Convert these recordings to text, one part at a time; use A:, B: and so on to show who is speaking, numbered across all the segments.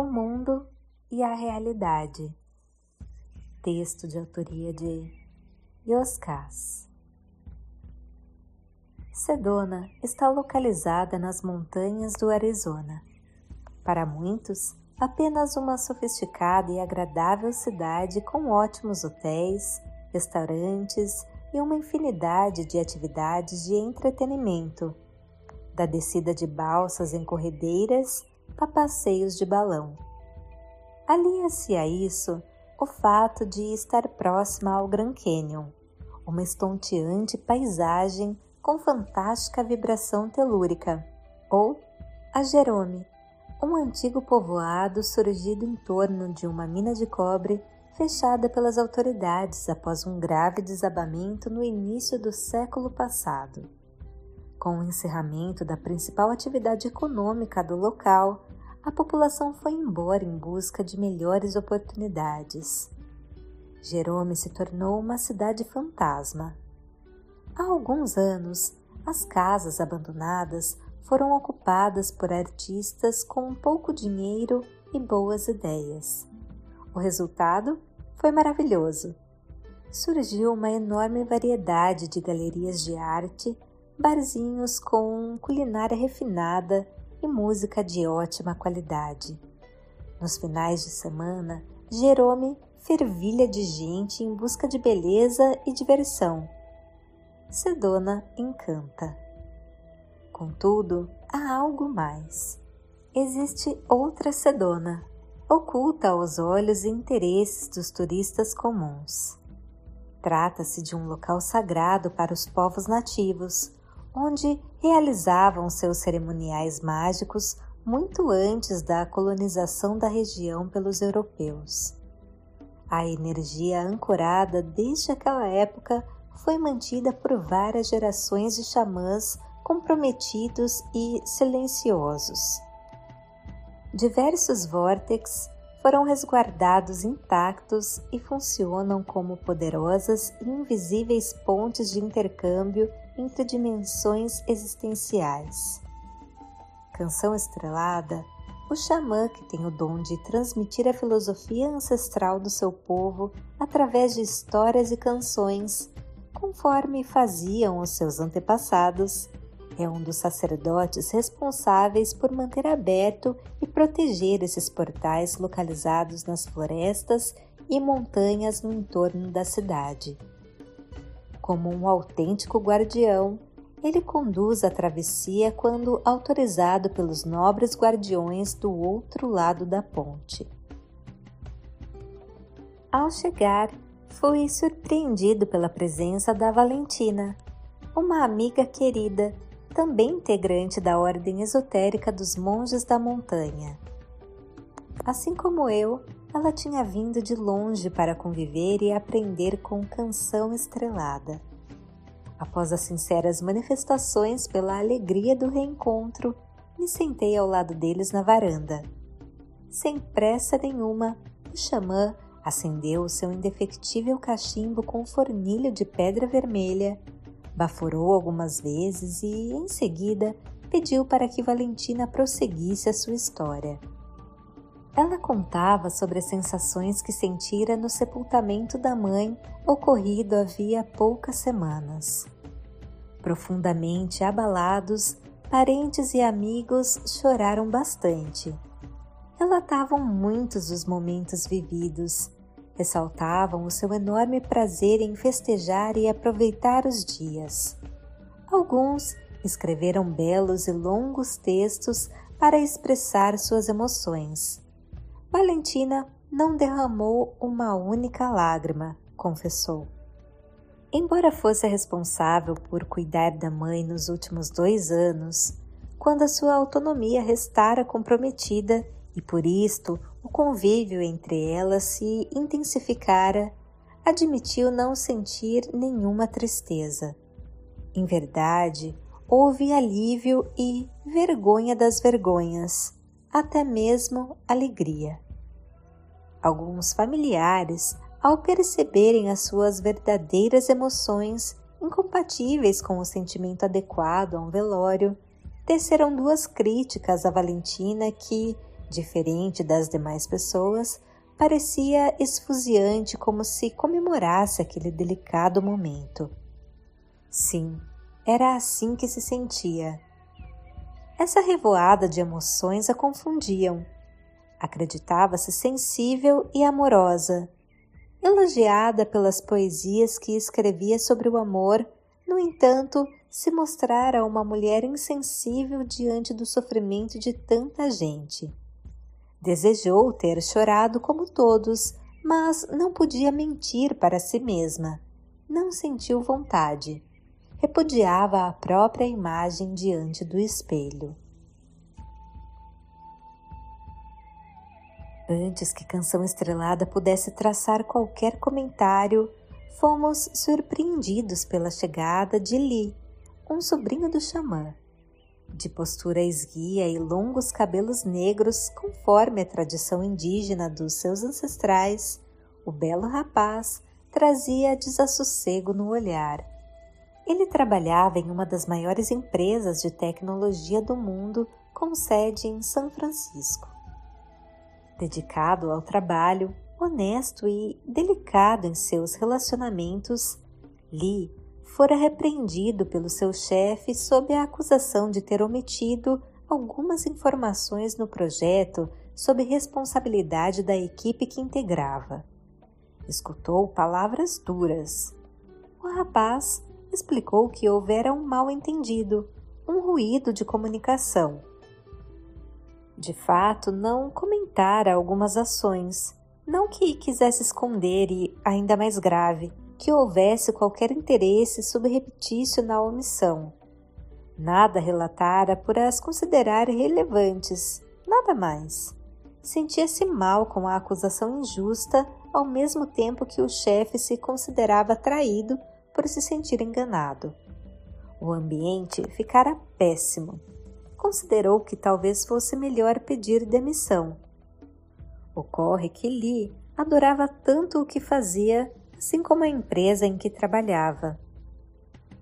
A: O Mundo e a Realidade. Texto de autoria de Yoskas. Sedona está localizada nas montanhas do Arizona. Para muitos, apenas uma sofisticada e agradável cidade com ótimos hotéis, restaurantes e uma infinidade de atividades de entretenimento, da descida de balsas em corredeiras a passeios de balão. Alia-se a isso o fato de estar próxima ao Grand Canyon, uma estonteante paisagem com fantástica vibração telúrica, ou a Jerome, um antigo povoado surgido em torno de uma mina de cobre fechada pelas autoridades após um grave desabamento no início do século passado. Com o encerramento da principal atividade econômica do local, a população foi embora em busca de melhores oportunidades. Jerome se tornou uma cidade fantasma. Há alguns anos, as casas abandonadas foram ocupadas por artistas com pouco dinheiro e boas ideias. O resultado foi maravilhoso. Surgiu uma enorme variedade de galerias de arte, barzinhos com culinária refinada e música de ótima qualidade. Nos finais de semana, Jerome fervilha de gente em busca de beleza e diversão. Sedona encanta. Contudo, há algo mais. Existe outra Sedona, oculta aos olhos e interesses dos turistas comuns. Trata-se de um local sagrado para os povos nativos, onde realizavam seus cerimoniais mágicos muito antes da colonização da região pelos europeus. A energia ancorada desde aquela época foi mantida por várias gerações de xamãs comprometidos e silenciosos. Diversos vórtex foram resguardados intactos e funcionam como poderosas e invisíveis pontes de intercâmbio entre dimensões existenciais. Canção Estrelada, o xamã que tem o dom de transmitir a filosofia ancestral do seu povo através de histórias e canções, conforme faziam os seus antepassados, é um dos sacerdotes responsáveis por manter aberto e proteger esses portais localizados nas florestas e montanhas no entorno da cidade. Como um autêntico guardião, ele conduz a travessia quando autorizado pelos nobres guardiões do outro lado da ponte. Ao chegar, fui surpreendido pela presença da Valentina, uma amiga querida, também integrante da ordem esotérica dos monges da montanha. Assim como eu, ela tinha vindo de longe para conviver e aprender com Canção Estrelada. Após as sinceras manifestações pela alegria do reencontro, me sentei ao lado deles na varanda. Sem pressa nenhuma, o xamã acendeu o seu indefectível cachimbo com fornilho de pedra vermelha, baforou algumas vezes e, em seguida, pediu para que Valentina prosseguisse a sua história. Ela contava sobre as sensações que sentira no sepultamento da mãe ocorrido havia poucas semanas. Profundamente abalados, parentes e amigos choraram bastante. Relatavam muitos os momentos vividos, ressaltavam o seu enorme prazer em festejar e aproveitar os dias. Alguns escreveram belos e longos textos para expressar suas emoções. Valentina não derramou uma única lágrima, confessou. Embora fosse responsável por cuidar da mãe nos últimos dois anos, quando a sua autonomia restara comprometida e por isto o convívio entre elas se intensificara, admitiu não sentir nenhuma tristeza. Em verdade, houve alívio e vergonha das vergonhas até mesmo alegria. Alguns familiares, ao perceberem as suas verdadeiras emoções incompatíveis com o sentimento adequado a um velório, teceram duas críticas a Valentina que, Diferente das demais pessoas, parecia esfuziante como se comemorasse aquele delicado momento. Sim, era assim que se sentia. Essa revoada de emoções a confundiam. Acreditava-se sensível e amorosa, elogiada pelas poesias que escrevia sobre o amor, no entanto, se mostrara uma mulher insensível diante do sofrimento de tanta gente. Desejou ter chorado como todos, mas não podia mentir para si mesma. Não sentiu vontade. Repudiava a própria imagem diante do espelho. Antes que Canção Estrelada pudesse traçar qualquer comentário, fomos surpreendidos pela chegada de Li, um sobrinho do xamã. De postura esguia e longos cabelos negros, conforme a tradição indígena dos seus ancestrais, o belo rapaz trazia desassossego no olhar. Ele trabalhava em uma das maiores empresas de tecnologia do mundo, com sede em São Francisco. Dedicado ao trabalho, honesto e delicado em seus relacionamentos, Lee fora repreendido pelo seu chefe sob a acusação de ter omitido algumas informações no projeto sob responsabilidade da equipe que integrava. Escutou palavras duras. O rapaz explicou que houvera um mal-entendido, um ruído de comunicação. De fato, não comentara algumas ações, não que quisesse esconder e, ainda mais grave, que houvesse qualquer interesse subreptício na omissão. Nada relatara por as considerar relevantes, nada mais. Sentia-se mal com a acusação injusta, ao mesmo tempo que o chefe se considerava traído por se sentir enganado. O ambiente ficara péssimo. Considerou que talvez fosse melhor pedir demissão. Ocorre que Lee adorava tanto o que fazia assim como a empresa em que trabalhava.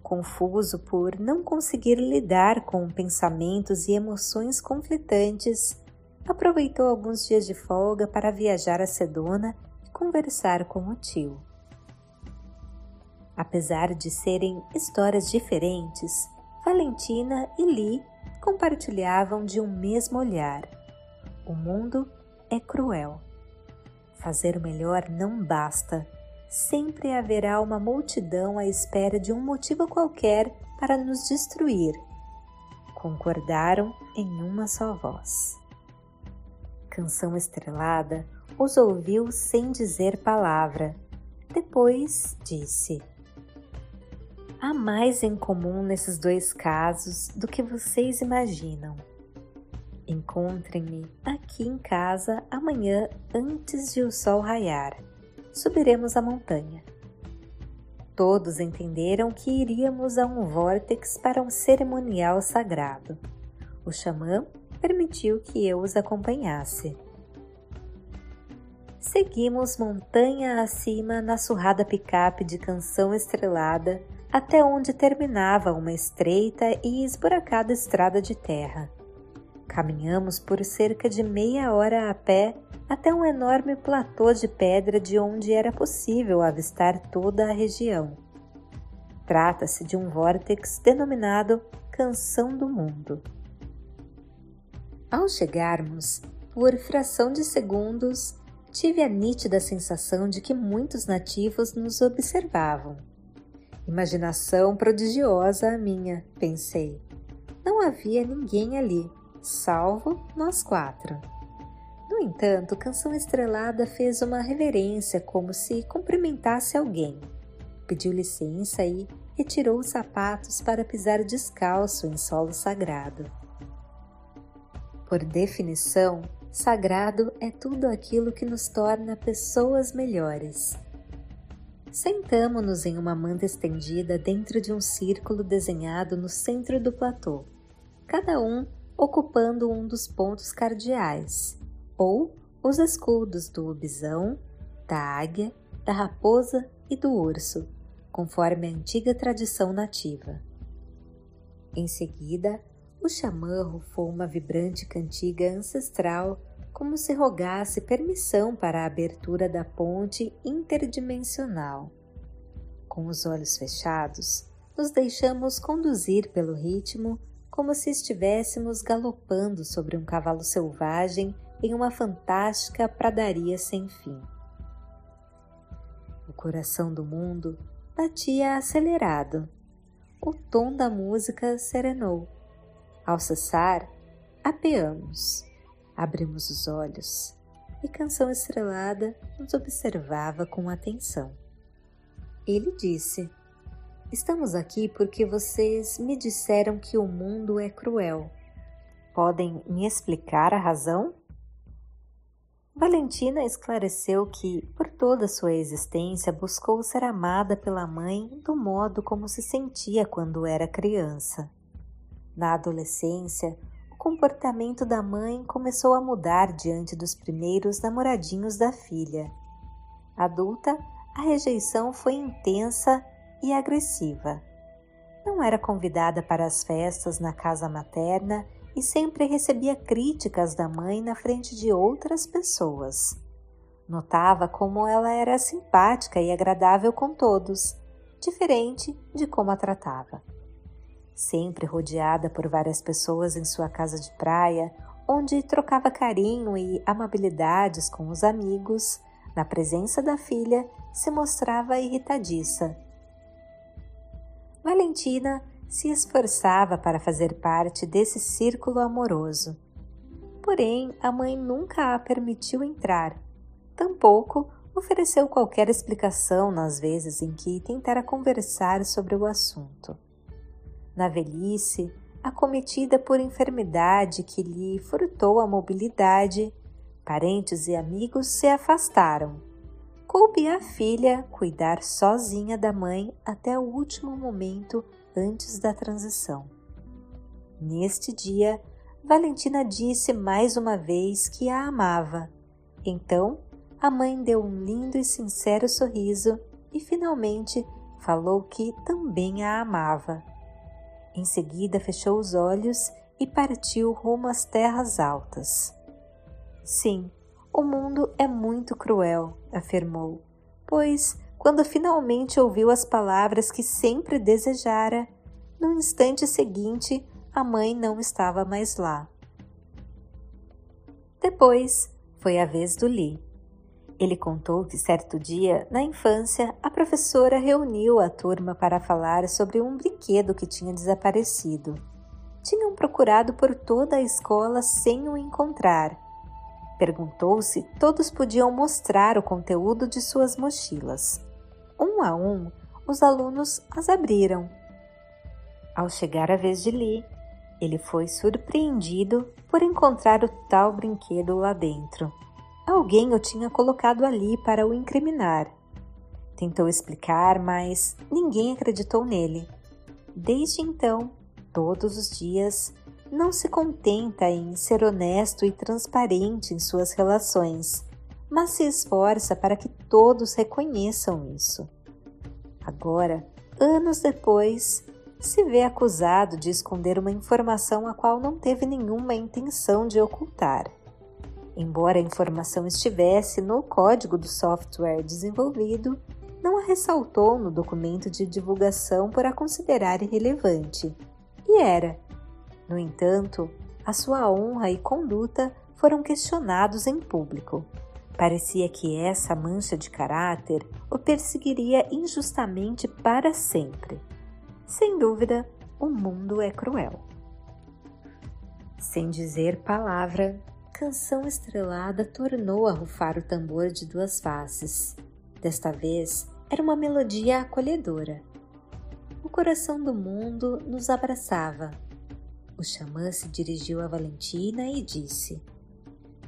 A: Confuso por não conseguir lidar com pensamentos e emoções conflitantes, aproveitou alguns dias de folga para viajar a Sedona e conversar com o tio. Apesar de serem histórias diferentes, Valentina e Lee compartilhavam de um mesmo olhar. O mundo é cruel. Fazer o melhor não basta sempre haverá uma multidão à espera de um motivo qualquer para nos destruir. Concordaram em uma só voz. Canção Estrelada os ouviu sem dizer palavra. Depois disse: Há mais em comum nesses dois casos do que vocês imaginam. Encontrem-me aqui em casa amanhã antes de o sol raiar subiremos a montanha. Todos entenderam que iríamos a um vórtex para um cerimonial sagrado. O xamã permitiu que eu os acompanhasse. Seguimos montanha acima na surrada picape de canção estrelada até onde terminava uma estreita e esburacada estrada de terra. Caminhamos por cerca de meia hora a pé até um enorme platô de pedra de onde era possível avistar toda a região. Trata-se de um vórtex denominado Canção do Mundo. Ao chegarmos, por fração de segundos, tive a nítida sensação de que muitos nativos nos observavam. Imaginação prodigiosa a minha, pensei. Não havia ninguém ali, salvo nós quatro. No entanto, Canção Estrelada fez uma reverência como se cumprimentasse alguém. Pediu licença e retirou os sapatos para pisar descalço em solo sagrado. Por definição, sagrado é tudo aquilo que nos torna pessoas melhores. Sentamo-nos em uma manta estendida dentro de um círculo desenhado no centro do platô, cada um ocupando um dos pontos cardeais ou os escudos do bisão, da águia, da raposa e do urso, conforme a antiga tradição nativa. Em seguida, o xamã rufou uma vibrante cantiga ancestral como se rogasse permissão para a abertura da ponte interdimensional. Com os olhos fechados, nos deixamos conduzir pelo ritmo como se estivéssemos galopando sobre um cavalo selvagem em uma fantástica pradaria sem fim. O coração do mundo batia acelerado. O tom da música serenou. Ao cessar, apeamos, abrimos os olhos e Canção Estrelada nos observava com atenção. Ele disse: Estamos aqui porque vocês me disseram que o mundo é cruel. Podem me explicar a razão? Valentina esclareceu que, por toda sua existência, buscou ser amada pela mãe do modo como se sentia quando era criança. Na adolescência, comportamento da mãe começou a mudar diante dos primeiros namoradinhos da filha. Adulta, a rejeição foi intensa e agressiva. Não era convidada para as festas na casa materna e sempre recebia críticas da mãe na frente de outras pessoas. Notava como ela era simpática e agradável com todos, diferente de como a tratava. Sempre rodeada por várias pessoas em sua casa de praia, onde trocava carinho e amabilidades com os amigos, na presença da filha se mostrava irritadiça Valentina se esforçava para fazer parte desse círculo amoroso. Porém, a mãe nunca a permitiu entrar, tampouco ofereceu qualquer explicação nas vezes em que tentara conversar sobre o assunto. Na velhice, acometida por enfermidade que lhe furtou a mobilidade, parentes e amigos se afastaram coube à filha cuidar sozinha da mãe até o último momento antes da transição. Neste dia, Valentina disse mais uma vez que a amava. Então, a mãe deu um lindo e sincero sorriso e finalmente falou que também a amava. Em seguida, fechou os olhos e partiu rumo às terras altas. Sim, o mundo é muito cruel, afirmou, pois, quando finalmente ouviu as palavras que sempre desejara, no instante seguinte a mãe não estava mais lá. Depois foi a vez do Lee. Ele contou que certo dia, na infância, a professora reuniu a turma para falar sobre um brinquedo que tinha desaparecido. Tinham procurado por toda a escola sem o encontrar Perguntou se todos podiam mostrar o conteúdo de suas mochilas. Um a um, os alunos as abriram. Ao chegar a vez de Lee, ele foi surpreendido por encontrar o tal brinquedo lá dentro. Alguém o tinha colocado ali para o incriminar. Tentou explicar, mas ninguém acreditou nele. Desde então, todos os dias, não se contenta em ser honesto e transparente em suas relações, mas se esforça para que todos reconheçam isso. Agora, anos depois, se vê acusado de esconder uma informação a qual não teve nenhuma intenção de ocultar. Embora a informação estivesse no código do software desenvolvido, não a ressaltou no documento de divulgação por a considerar irrelevante. E era, no entanto, a sua honra e conduta foram questionados em público. Parecia que essa mancha de caráter o perseguiria injustamente para sempre. Sem dúvida, o mundo é cruel. Sem dizer palavra, Canção Estrelada tornou a rufar o tambor de duas faces. Desta vez, era uma melodia acolhedora. O coração do mundo nos abraçava o xamã se dirigiu a Valentina e disse: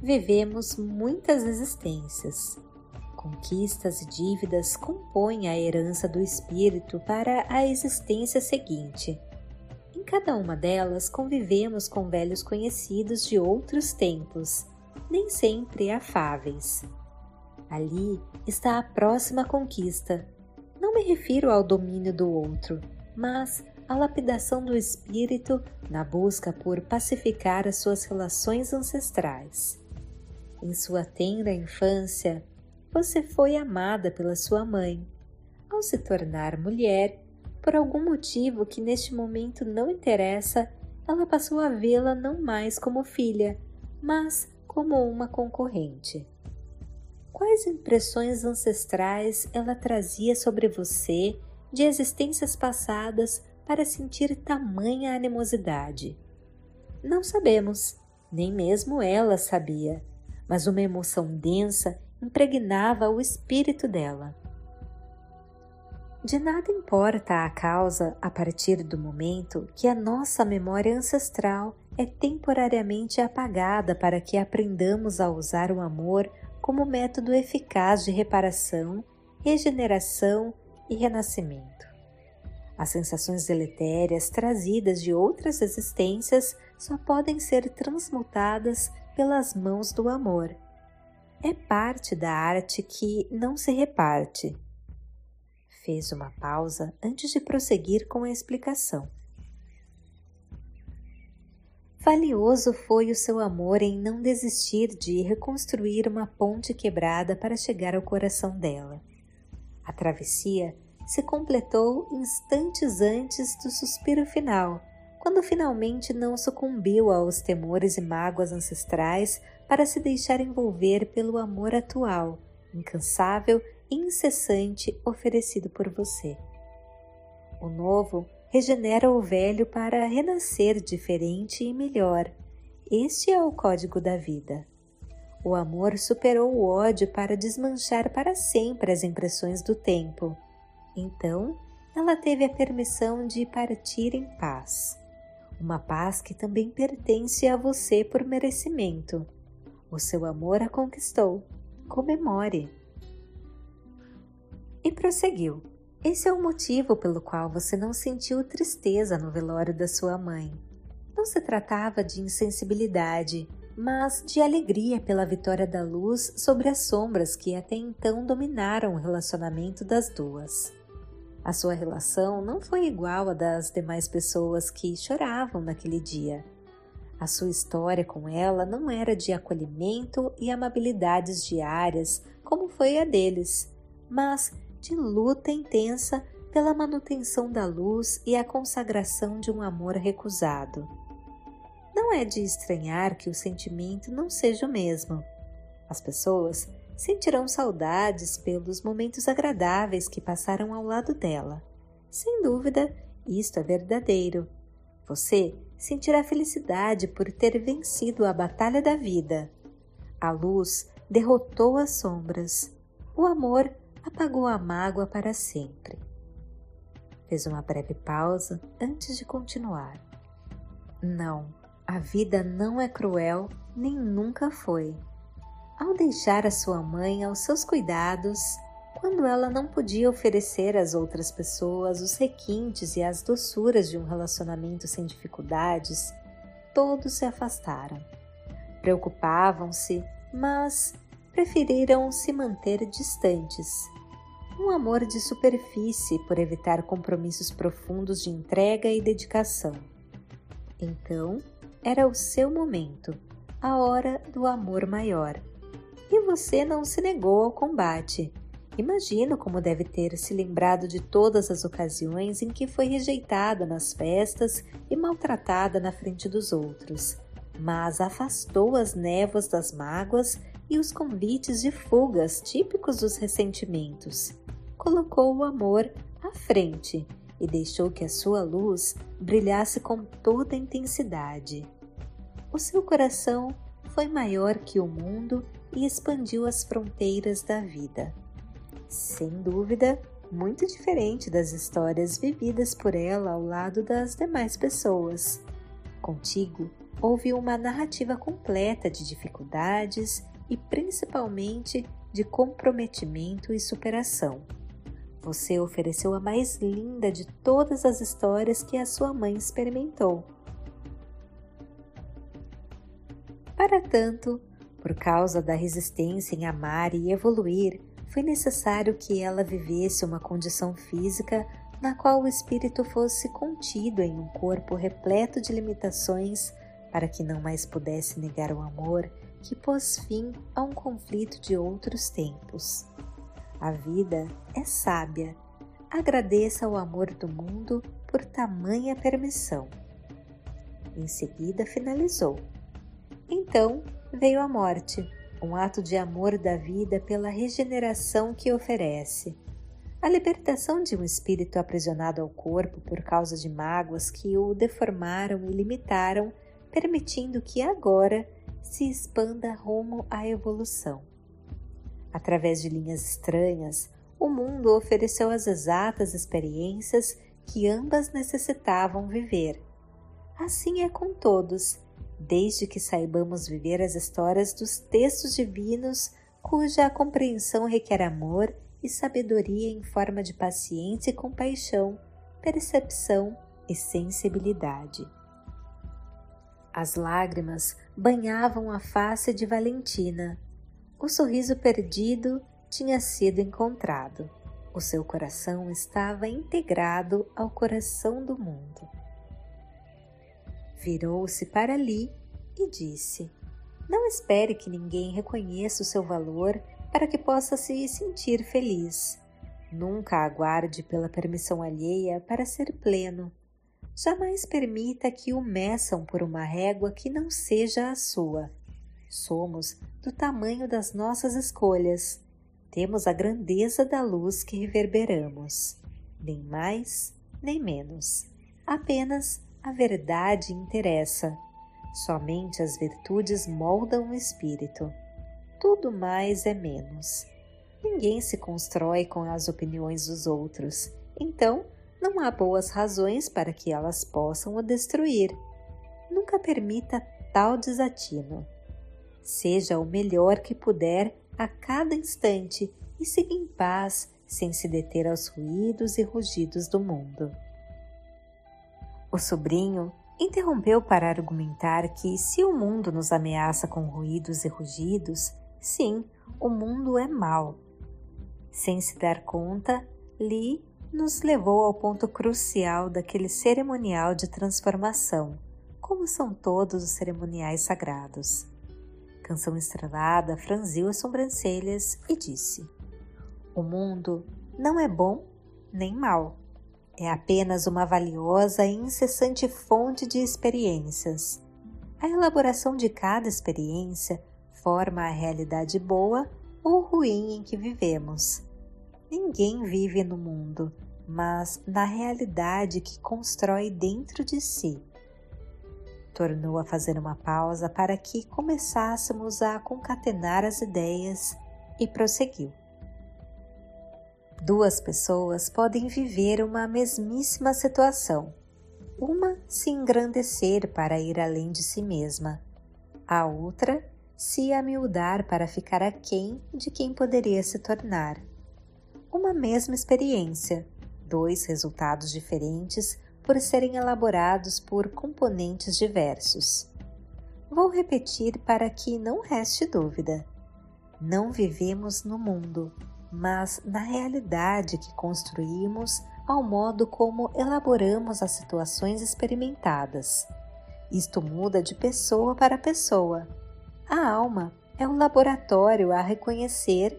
A: Vivemos muitas existências. Conquistas e dívidas compõem a herança do espírito para a existência seguinte. Em cada uma delas convivemos com velhos conhecidos de outros tempos, nem sempre afáveis. Ali está a próxima conquista. Não me refiro ao domínio do outro, mas a lapidação do espírito na busca por pacificar as suas relações ancestrais. Em sua tenra infância, você foi amada pela sua mãe. Ao se tornar mulher, por algum motivo que neste momento não interessa, ela passou a vê-la não mais como filha, mas como uma concorrente. Quais impressões ancestrais ela trazia sobre você de existências passadas para sentir tamanha animosidade? Não sabemos, nem mesmo ela sabia, mas uma emoção densa impregnava o espírito dela. De nada importa a causa a partir do momento que a nossa memória ancestral é temporariamente apagada para que aprendamos a usar o amor como método eficaz de reparação, regeneração e renascimento. As sensações deletérias trazidas de outras existências só podem ser transmutadas pelas mãos do amor. É parte da arte que não se reparte Fez uma pausa antes de prosseguir com a explicação. Valioso foi o seu amor em não desistir de reconstruir uma ponte quebrada para chegar ao coração dela. A travessia se completou instantes antes do suspiro final, quando finalmente não sucumbiu aos temores e mágoas ancestrais para se deixar envolver pelo amor atual, incansável incessante oferecido por você. O novo regenera o velho para renascer diferente e melhor. Este é o código da vida. O amor superou o ódio para desmanchar para sempre as impressões do tempo. Então, ela teve a permissão de partir em paz. Uma paz que também pertence a você por merecimento. O seu amor a conquistou. Comemore e prosseguiu. Esse é o motivo pelo qual você não sentiu tristeza no velório da sua mãe. Não se tratava de insensibilidade, mas de alegria pela vitória da luz sobre as sombras que até então dominaram o relacionamento das duas. A sua relação não foi igual à das demais pessoas que choravam naquele dia. A sua história com ela não era de acolhimento e amabilidades diárias como foi a deles, mas de luta intensa pela manutenção da luz e a consagração de um amor recusado. Não é de estranhar que o sentimento não seja o mesmo. As pessoas sentirão saudades pelos momentos agradáveis que passaram ao lado dela. Sem dúvida, isto é verdadeiro. Você sentirá felicidade por ter vencido a batalha da vida. A luz derrotou as sombras. O amor apagou a mágoa para sempre. Fez uma breve pausa antes de continuar. Não, a vida não é cruel nem nunca foi. Ao deixar a sua mãe aos seus cuidados, quando ela não podia oferecer às outras pessoas os requintes e as doçuras de um relacionamento sem dificuldades, todos se afastaram. Preocupavam-se, mas preferiram se manter distantes. Um amor de superfície por evitar compromissos profundos de entrega e dedicação. Então, era o seu momento, a hora do amor maior. E você não se negou ao combate. Imagino como deve ter se lembrado de todas as ocasiões em que foi rejeitada nas festas e maltratada na frente dos outros, mas afastou as névoas das mágoas e os convites de fugas típicos dos ressentimentos. Colocou o amor à frente e deixou que a sua luz brilhasse com toda a intensidade. O seu coração foi maior que o mundo e expandiu as fronteiras da vida. Sem dúvida, muito diferente das histórias vividas por ela ao lado das demais pessoas. Contigo, houve uma narrativa completa de dificuldades e principalmente de comprometimento e superação. Você ofereceu a mais linda de todas as histórias que a sua mãe experimentou. Para tanto, por causa da resistência em amar e evoluir, foi necessário que ela vivesse uma condição física na qual o espírito fosse contido em um corpo repleto de limitações para que não mais pudesse negar o amor que pôs fim a um conflito de outros tempos. A vida é sábia. Agradeça ao amor do mundo por tamanha permissão. Em seguida finalizou. Então veio a morte, um ato de amor da vida pela regeneração que oferece. A libertação de um espírito aprisionado ao corpo por causa de mágoas que o deformaram e limitaram, permitindo que agora se expanda rumo à evolução. Através de linhas estranhas, o mundo ofereceu as exatas experiências que ambas necessitavam viver. Assim é com todos, desde que saibamos viver as histórias dos textos divinos cuja compreensão requer amor e sabedoria em forma de paciência e compaixão, percepção e sensibilidade. As lágrimas banhavam a face de Valentina. O sorriso perdido tinha sido encontrado. O seu coração estava integrado ao coração do mundo. Virou-se para Li e disse: Não espere que ninguém reconheça o seu valor para que possa se sentir feliz. Nunca aguarde pela permissão alheia para ser pleno. Jamais permita que o meçam por uma régua que não seja a sua. Somos do tamanho das nossas escolhas. Temos a grandeza da luz que reverberamos. Nem mais, nem menos. Apenas a verdade interessa. Somente as virtudes moldam o espírito. Tudo mais é menos. Ninguém se constrói com as opiniões dos outros. Então, não há boas razões para que elas possam o destruir. Nunca permita tal desatino. Seja o melhor que puder a cada instante e siga em paz, sem se deter aos ruídos e rugidos do mundo. O sobrinho interrompeu para argumentar que, se o mundo nos ameaça com ruídos e rugidos, sim, o mundo é mau. Sem se dar conta, Li nos levou ao ponto crucial daquele cerimonial de transformação, como são todos os cerimoniais sagrados. Canção Estrelada franziu as sobrancelhas e disse: O mundo não é bom nem mal. É apenas uma valiosa e incessante fonte de experiências. A elaboração de cada experiência forma a realidade boa ou ruim em que vivemos. Ninguém vive no mundo, mas na realidade que constrói dentro de si. Tornou a fazer uma pausa para que começássemos a concatenar as ideias e prosseguiu. Duas pessoas podem viver uma mesmíssima situação. Uma se engrandecer para ir além de si mesma, a outra se amildar para ficar aquém de quem poderia se tornar uma mesma experiência, dois resultados diferentes por serem elaborados por componentes diversos. Vou repetir para que não reste dúvida. Não vivemos no mundo, mas na realidade que construímos ao modo como elaboramos as situações experimentadas. Isto muda de pessoa para pessoa. A alma é o laboratório a reconhecer,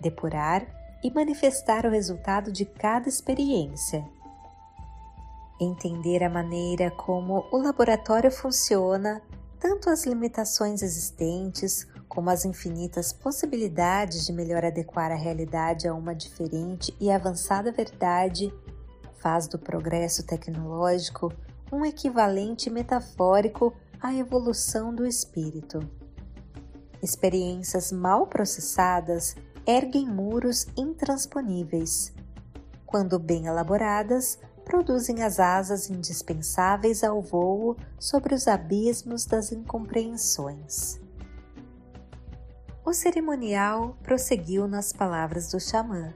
A: depurar e manifestar o resultado de cada experiência. Entender a maneira como o laboratório funciona, tanto as limitações existentes como as infinitas possibilidades de melhor adequar a realidade a uma diferente e avançada verdade, faz do progresso tecnológico um equivalente metafórico à evolução do espírito. Experiências mal processadas erguem muros intransponíveis. Quando bem elaboradas, produzem as asas indispensáveis ao voo sobre os abismos das incompreensões. O cerimonial prosseguiu nas palavras do xamã.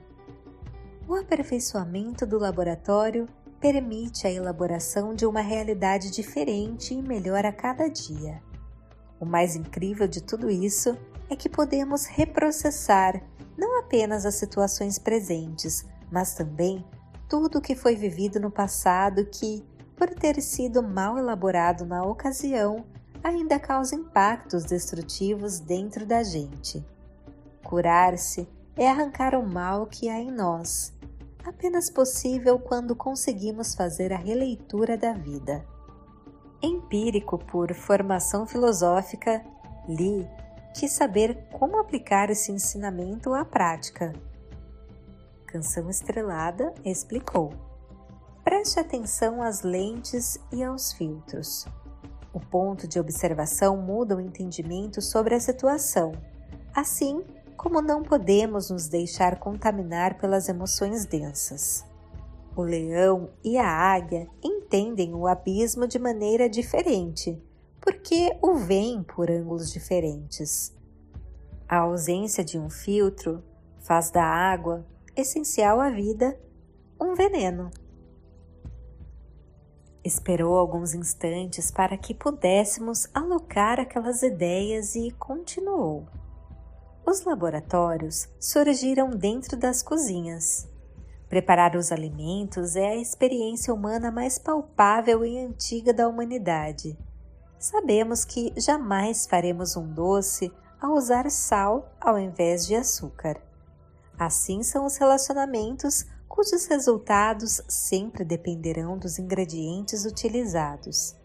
A: O aperfeiçoamento do laboratório permite a elaboração de uma realidade diferente e melhor a cada dia. O mais incrível de tudo isso é que podemos reprocessar não apenas as situações presentes, mas também tudo o que foi vivido no passado que, por ter sido mal elaborado na ocasião, ainda causa impactos destrutivos dentro da gente. Curar-se é arrancar o mal que há em nós, apenas possível quando conseguimos fazer a releitura da vida. Empírico por formação filosófica, Li quis saber como aplicar esse ensinamento à prática. Canção Estrelada explicou. Preste atenção às lentes e aos filtros. O ponto de observação muda o entendimento sobre a situação, assim como não podemos nos deixar contaminar pelas emoções densas. O leão e a águia entendem o abismo de maneira diferente, porque o veem por ângulos diferentes. A ausência de um filtro faz da água, essencial à vida, um veneno. Esperou alguns instantes para que pudéssemos alocar aquelas ideias e continuou. Os laboratórios surgiram dentro das cozinhas. Preparar os alimentos é a experiência humana mais palpável e antiga da humanidade. Sabemos que jamais faremos um doce ao usar sal ao invés de açúcar. Assim são os relacionamentos cujos resultados sempre dependerão dos ingredientes utilizados.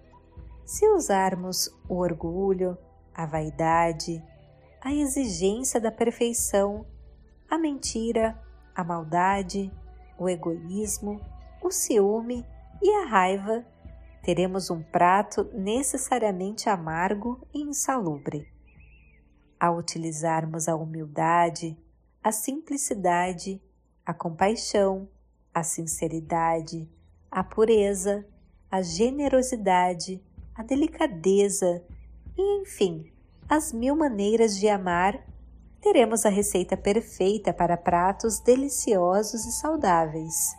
A: Se usarmos o orgulho, a vaidade, a exigência da perfeição, a mentira, a maldade, o egoísmo, o ciúme e a raiva, teremos um prato necessariamente amargo e insalubre. Ao utilizarmos a humildade, a simplicidade a compaixão, a sinceridade, a pureza, a generosidade, a delicadeza e, enfim, as mil maneiras de amar, teremos a receita perfeita para pratos deliciosos e saudáveis.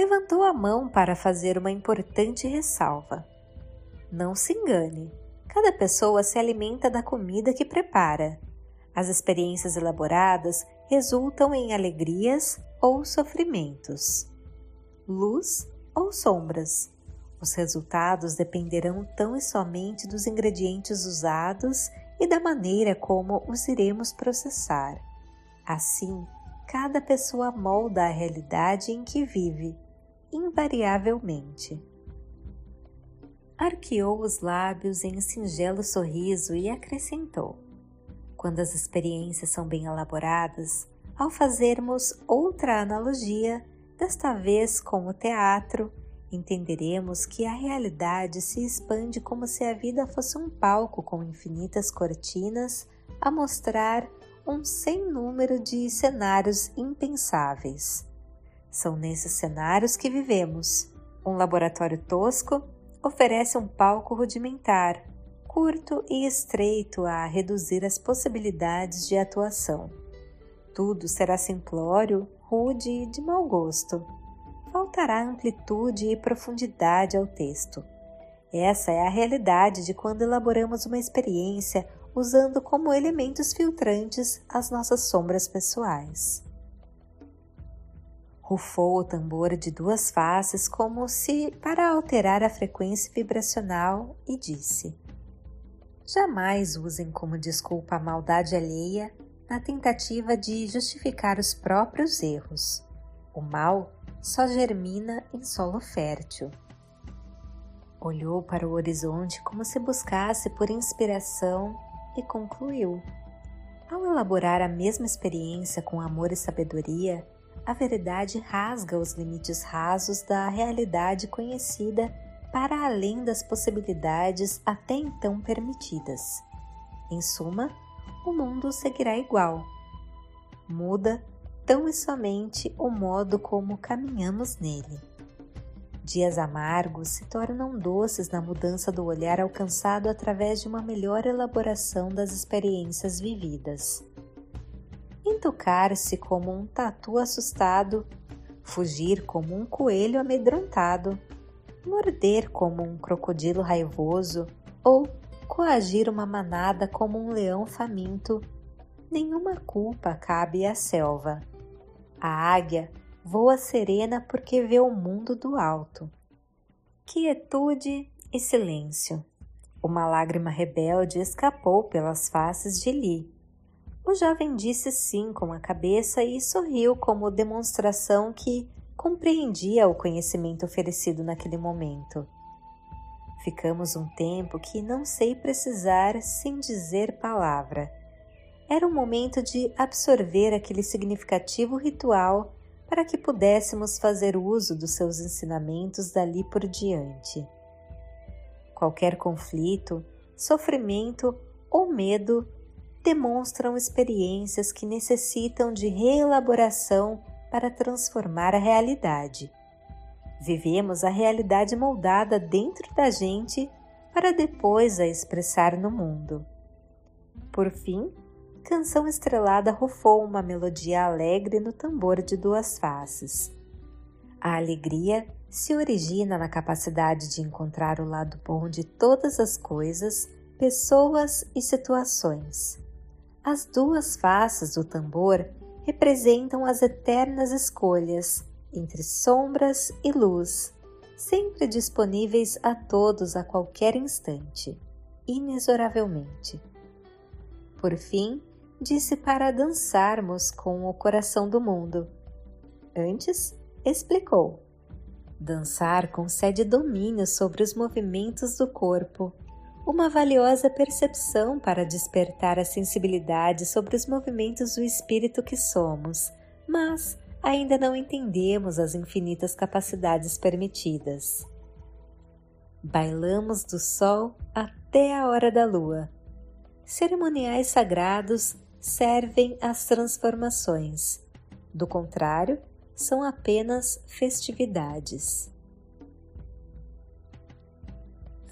A: Levantou a mão para fazer uma importante ressalva. Não se engane, cada pessoa se alimenta da comida que prepara as experiências elaboradas resultam em alegrias ou sofrimentos, luz ou sombras. Os resultados dependerão tão e somente dos ingredientes usados e da maneira como os iremos processar. Assim, cada pessoa molda a realidade em que vive, invariavelmente. Arqueou os lábios em um singelo sorriso e acrescentou: quando as experiências são bem elaboradas, ao fazermos outra analogia, desta vez com o teatro, entenderemos que a realidade se expande como se a vida fosse um palco com infinitas cortinas a mostrar um sem número de cenários impensáveis. São nesses cenários que vivemos. Um laboratório tosco oferece um palco rudimentar, curto e estreito a reduzir as possibilidades de atuação. Tudo será simplório, rude e de mau gosto. Faltará amplitude e profundidade ao texto. Essa é a realidade de quando elaboramos uma experiência usando como elementos filtrantes as nossas sombras pessoais. Rufou o tambor de duas faces como se para alterar a frequência vibracional e disse: Jamais usem como desculpa a maldade alheia na tentativa de justificar os próprios erros. O mal só germina em solo fértil. Olhou para o horizonte como se buscasse por inspiração e concluiu. Ao elaborar a mesma experiência com amor e sabedoria, a verdade rasga os limites rasos da realidade conhecida para além das possibilidades até então permitidas. Em suma, o mundo seguirá igual. Muda tão e somente o modo como caminhamos nele. Dias amargos se tornam doces na mudança do olhar alcançado através de uma melhor elaboração das experiências vividas. Entocar-se como um tatu assustado, fugir como um coelho amedrontado, morder como um crocodilo raivoso ou coagir uma manada como um leão faminto, nenhuma culpa cabe à selva. A águia voa serena porque vê o mundo do alto. Quietude e silêncio. Uma lágrima rebelde escapou pelas faces de Li. O jovem disse sim com a cabeça e sorriu como demonstração que compreendia o conhecimento oferecido naquele momento. Ficamos um tempo que não sei precisar sem dizer palavra. Era um momento de absorver aquele significativo ritual para que pudéssemos fazer uso dos seus ensinamentos dali por diante. Qualquer conflito, sofrimento ou medo demonstram experiências que necessitam de reelaboração para transformar a realidade. Vivemos a realidade moldada dentro da gente para depois a expressar no mundo. Por fim, Canção Estrelada rufou uma melodia alegre no tambor de duas faces. A alegria se origina na capacidade de encontrar o lado bom de todas as coisas, pessoas e situações. As duas faces do tambor representam as eternas escolhas entre sombras e luz, sempre disponíveis a todos a qualquer instante, inexoravelmente. Por fim, disse para dançarmos com o coração do mundo. Antes, explicou. Dançar concede domínio sobre os movimentos do corpo, uma valiosa percepção para despertar a sensibilidade sobre os movimentos do espírito que somos, mas ainda não entendemos as infinitas capacidades permitidas. Bailamos do sol até a hora da lua. Cerimoniais sagrados servem às transformações. Do contrário, são apenas festividades.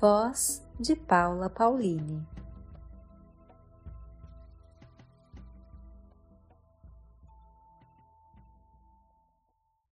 A: Voz de Paula Pauline